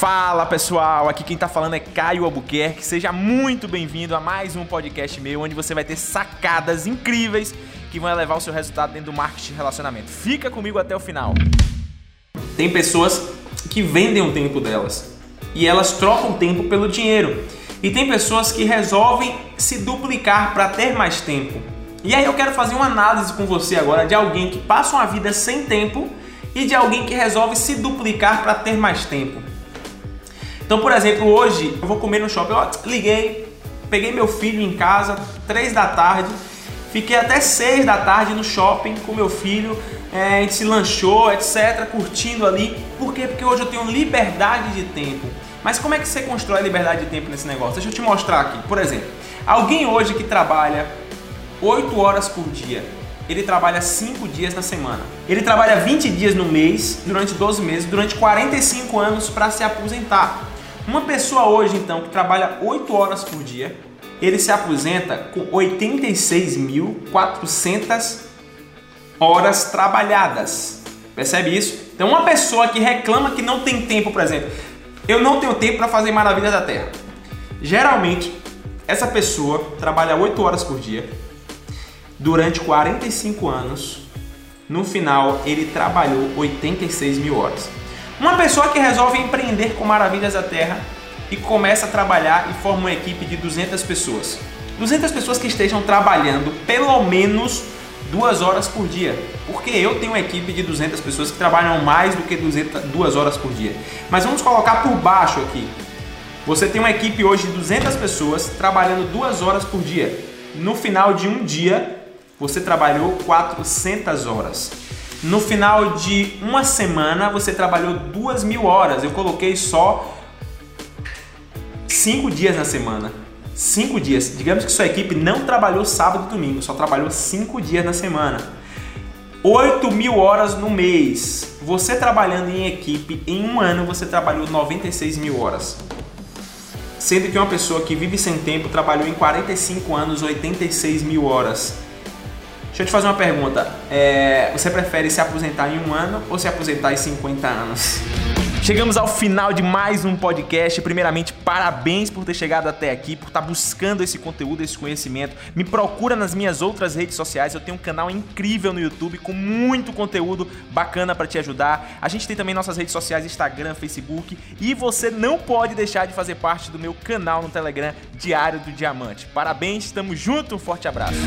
Fala pessoal, aqui quem tá falando é Caio Albuquerque. Seja muito bem-vindo a mais um podcast meu, onde você vai ter sacadas incríveis que vão elevar o seu resultado dentro do marketing relacionamento. Fica comigo até o final. Tem pessoas que vendem o tempo delas e elas trocam tempo pelo dinheiro. E tem pessoas que resolvem se duplicar para ter mais tempo. E aí eu quero fazer uma análise com você agora de alguém que passa uma vida sem tempo e de alguém que resolve se duplicar para ter mais tempo. Então, por exemplo, hoje eu vou comer no shopping, liguei, peguei meu filho em casa, três da tarde, fiquei até seis da tarde no shopping com meu filho, é, a gente se lanchou, etc, curtindo ali. Por quê? Porque hoje eu tenho liberdade de tempo. Mas como é que você constrói liberdade de tempo nesse negócio? Deixa eu te mostrar aqui. Por exemplo, alguém hoje que trabalha 8 horas por dia, ele trabalha 5 dias na semana. Ele trabalha 20 dias no mês, durante 12 meses, durante 45 anos para se aposentar. Uma pessoa hoje, então, que trabalha 8 horas por dia, ele se aposenta com 86.400 horas trabalhadas. Percebe isso? Então, uma pessoa que reclama que não tem tempo, por exemplo, eu não tenho tempo para fazer maravilhas da terra. Geralmente, essa pessoa trabalha 8 horas por dia durante 45 anos. No final, ele trabalhou 86 mil horas. Uma pessoa que resolve empreender com Maravilhas da Terra e começa a trabalhar e forma uma equipe de 200 pessoas. 200 pessoas que estejam trabalhando pelo menos duas horas por dia. Porque eu tenho uma equipe de 200 pessoas que trabalham mais do que 200, duas horas por dia. Mas vamos colocar por baixo aqui. Você tem uma equipe hoje de 200 pessoas trabalhando duas horas por dia. No final de um dia, você trabalhou 400 horas. No final de uma semana você trabalhou duas mil horas. Eu coloquei só cinco dias na semana. Cinco dias. Digamos que sua equipe não trabalhou sábado e domingo, só trabalhou cinco dias na semana. 8 mil horas no mês. Você trabalhando em equipe, em um ano você trabalhou 96 mil horas. Sendo que uma pessoa que vive sem tempo trabalhou em 45 anos 86 mil horas. Deixa eu te fazer uma pergunta. É, você prefere se aposentar em um ano ou se aposentar em 50 anos? Chegamos ao final de mais um podcast. Primeiramente, parabéns por ter chegado até aqui, por estar buscando esse conteúdo, esse conhecimento. Me procura nas minhas outras redes sociais. Eu tenho um canal incrível no YouTube com muito conteúdo bacana para te ajudar. A gente tem também nossas redes sociais, Instagram, Facebook, e você não pode deixar de fazer parte do meu canal no Telegram Diário do Diamante. Parabéns, estamos juntos, um forte abraço.